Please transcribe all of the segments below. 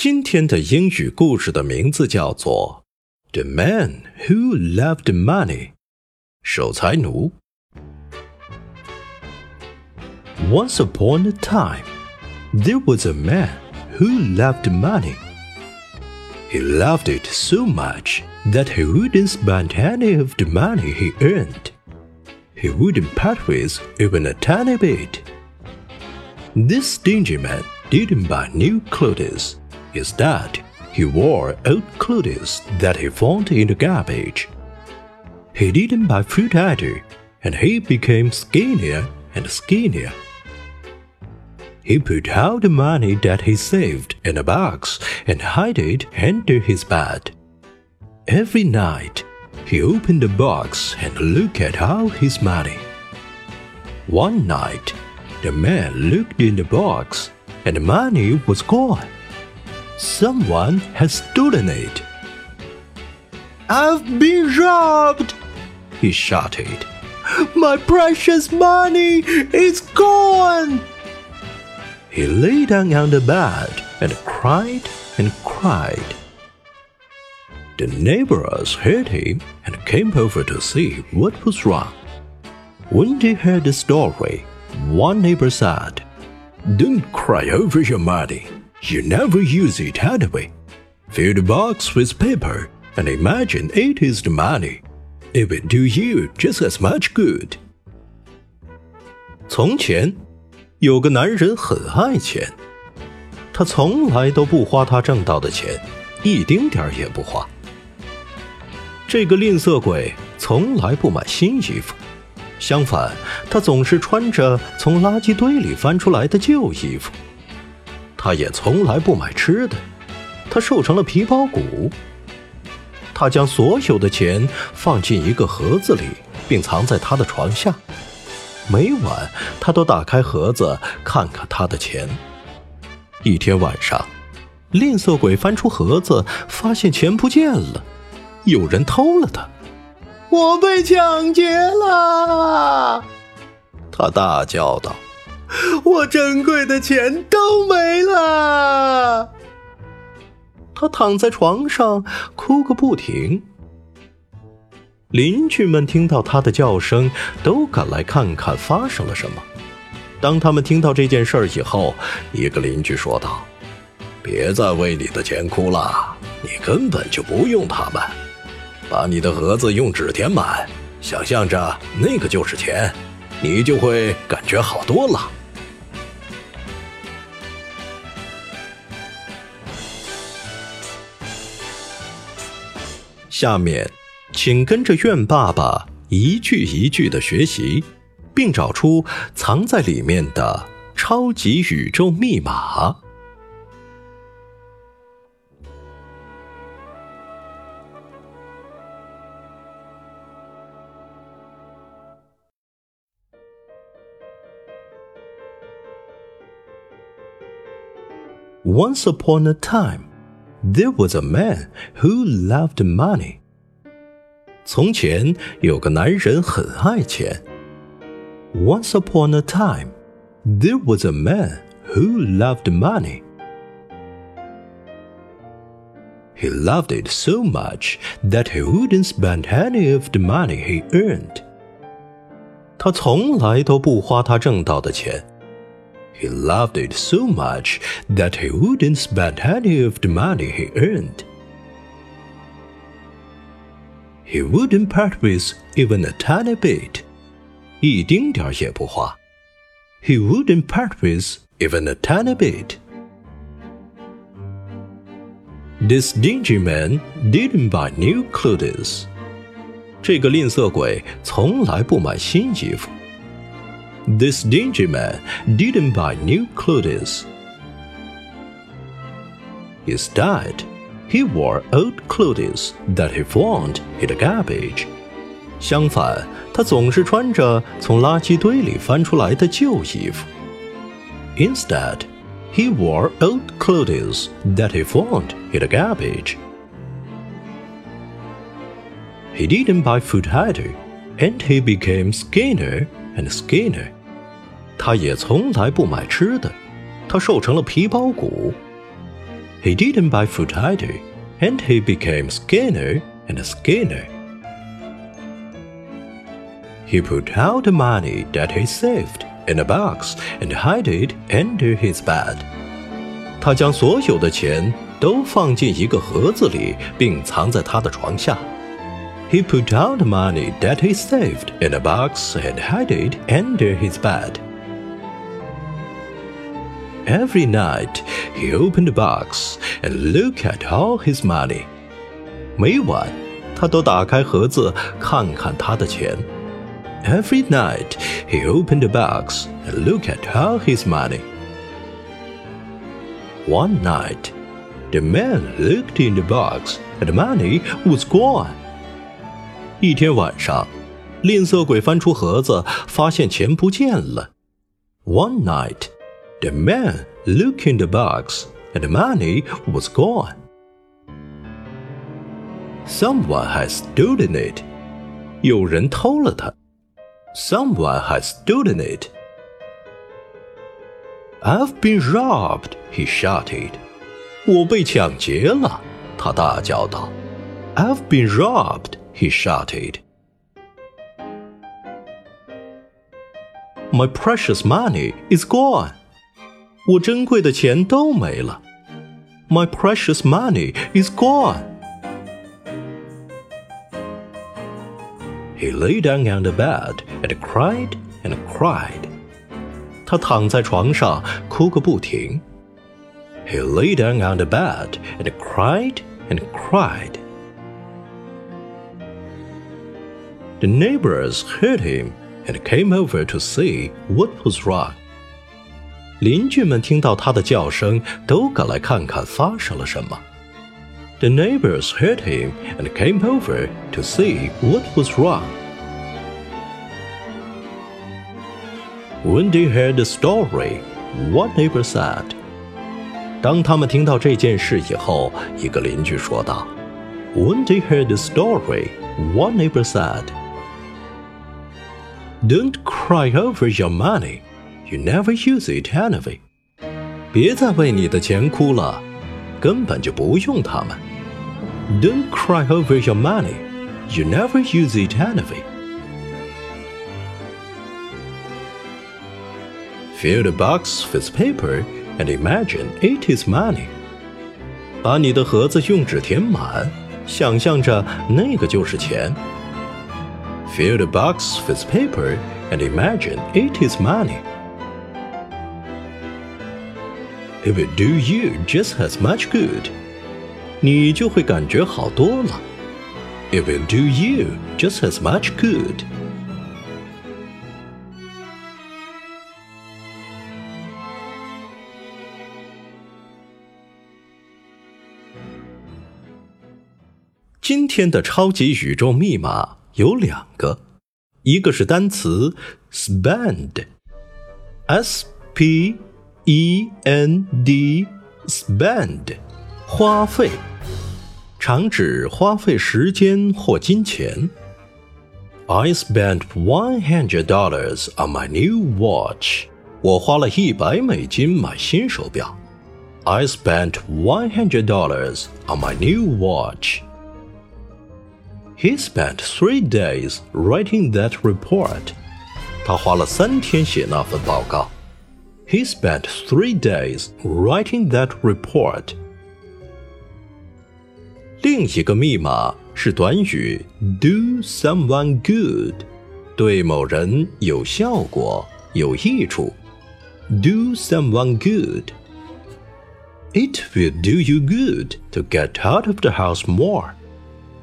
今天的英语故事的名字叫做《The Man Who Loved Money》，守财奴。Once upon a time, there was a man who loved money. He loved it so much that he wouldn't spend any of the money he earned. He wouldn't part with even a tiny bit. This stingy man didn't buy new clothes Instead, he wore old clothes that he found in the garbage. He didn't buy fruit either, and he became skinnier and skinnier. He put all the money that he saved in a box and hid it under his bed. Every night, he opened the box and looked at all his money. One night, the man looked in the box, and the money was gone. Someone has stolen it. I've been robbed! He shouted. My precious money is gone! He lay down on the bed and cried and cried. The neighbors heard him and came over to see what was wrong. When they heard the story, one neighbor said, Don't cry over your money. You never use it anyway. Fill the box with paper and imagine it is the money. It will do you just as much good. 从前，有个男人很爱钱，他从来都不花他挣到的钱，一丁点儿也不花。这个吝啬鬼从来不买新衣服，相反，他总是穿着从垃圾堆里翻出来的旧衣服。他也从来不买吃的，他瘦成了皮包骨。他将所有的钱放进一个盒子里，并藏在他的床下。每晚，他都打开盒子看看他的钱。一天晚上，吝啬鬼翻出盒子，发现钱不见了，有人偷了他。我被抢劫了！他大叫道。我珍贵的钱都没了。他躺在床上哭个不停。邻居们听到他的叫声，都赶来看看发生了什么。当他们听到这件事儿以后，一个邻居说道：“别再为你的钱哭了，你根本就不用它们。把你的盒子用纸填满，想象着那个就是钱，你就会感觉好多了。”下面，请跟着愿爸爸一句一句的学习，并找出藏在里面的超级宇宙密码。Once upon a time. There was a man who loved money. 从前有个男人很爱钱。Once upon a time, there was a man who loved money. He loved it so much that he wouldn't spend any of the money he earned. 他从来都不花他挣到的钱。 he loved it so much that he wouldn't spend any of the money he earned. He wouldn't part with even a tiny bit. 一丁点儿也不花。He wouldn't part with even a tiny bit. This dingy man didn't buy new clothes. 这个吝啬鬼从来不买新衣服。 This dingy man didn't buy new clothes. Instead, he wore old clothes that he found in the garbage. 相反，他总是穿着从垃圾堆里翻出来的旧衣服。Instead, he wore old clothes that he found in the garbage. He didn't buy food either, and he became skinnier and skinnier. 他也从来不买吃的，他瘦成了皮包骨。He didn't buy food either, and he became skinnier and skinnier. He put out the money that he saved in a box and hid it under his bed. 他将所有的钱都放进一个盒子里，并藏在他的床下。He put out the money that he saved in a box and hid it under his bed. Every night he opened the box and looked at all his money. 每晚他都打开盒子看看他的钱。Every night he opened the box and looked at all his money. One night, the man looked in the box and the money was gone. 一天晚上，吝啬鬼翻出盒子，发现钱不见了。One night, the man looked in the box, and the money was gone. Someone has stolen it. 有人偷了它。Someone has stolen it. I've been robbed, he shouted. 我被抢劫了，他大叫道。I've been robbed he shouted. My precious money is gone. 我珍贵的钱都没了。My precious money is gone. He lay down on the bed and cried and cried. 他躺在床上哭个不停。He lay down on the bed and cried and cried. The neighbors heard him and came over to see what was wrong. 邻居们听到他的叫声，都赶来看看发生了什么。The neighbors heard him and came over to see what was wrong. When they heard the story, one neighbor said. 当他们听到这件事以后，一个邻居说道：“When they heard the story, one neighbor said.” Don't cry over your money. You never use it anyway. 别再为你的钱哭了，根本就不用它们。Don't cry over your money. You never use it anyway. Fill the box with paper and imagine it is money. 把你的盒子用纸填满，想象着那个就是钱。Fill the box with paper and imagine it is money. It will do you just as much good. 你就会感觉好多了。It will do you just as much good. 今天的超级宇宙密码有两个，一个是单词 spend，s p e n d，spend，花费，常指花费时间或金钱。I spent one hundred dollars on my new watch。我花了一百美金买新手表。I spent one hundred dollars on my new watch。He spent three days writing that report. 他花了三天写那份报告。 He spent three days writing that report. 另一个密码 是短语 do someone good，对某人有效果、有益处。do someone good。It will do you good to get out of the house more。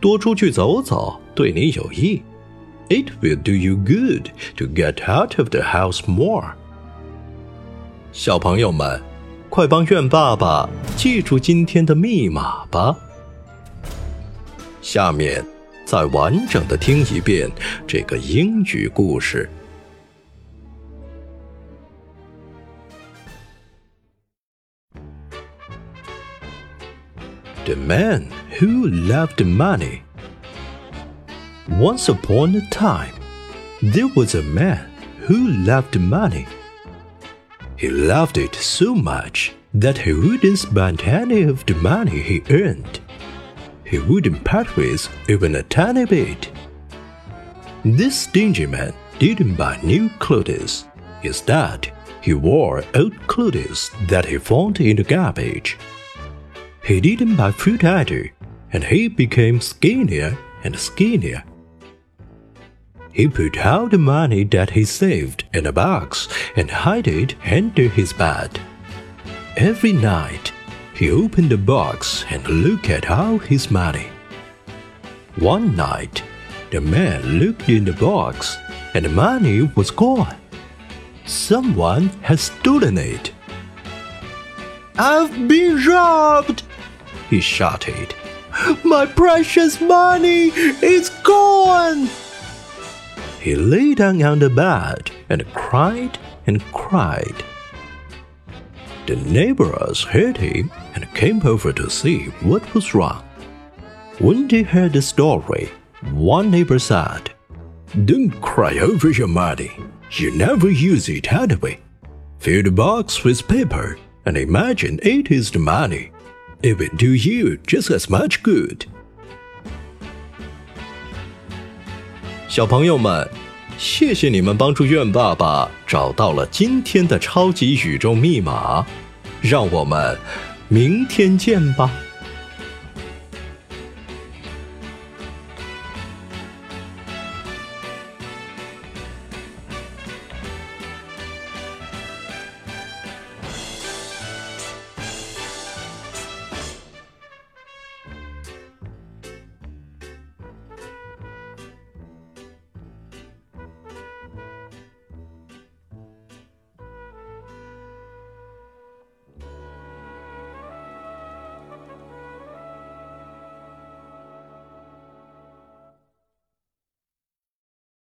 多出去走走对你有益。It will do you good to get out of the house more。 小朋友们，快帮愿爸爸记住今天的密码吧。下面再完整的听一遍这个英语故事。The man who loved money. Once upon a time, there was a man who loved money. He loved it so much that he wouldn't spend any of the money he earned. He wouldn't part with even a tiny bit. This stingy man didn't buy new clothes. Instead, he wore old clothes that he found in the garbage. He didn't buy food either, and he became skinnier and skinnier. He put all the money that he saved in a box and hid it under his bed. Every night, he opened the box and looked at all his money. One night, the man looked in the box and the money was gone. Someone had stolen it. I've been robbed! he shouted. My precious money is gone! He lay down on the bed and cried and cried. The neighbors heard him and came over to see what was wrong. When they heard the story, one neighbor said, Don't cry over your money. You never use it anyway. Fill the box with paper and imagine it is the money. It will do you just as much good. 小朋友们，谢谢你们帮助愿爸爸找到了今天的超级宇宙密码，让我们明天见吧。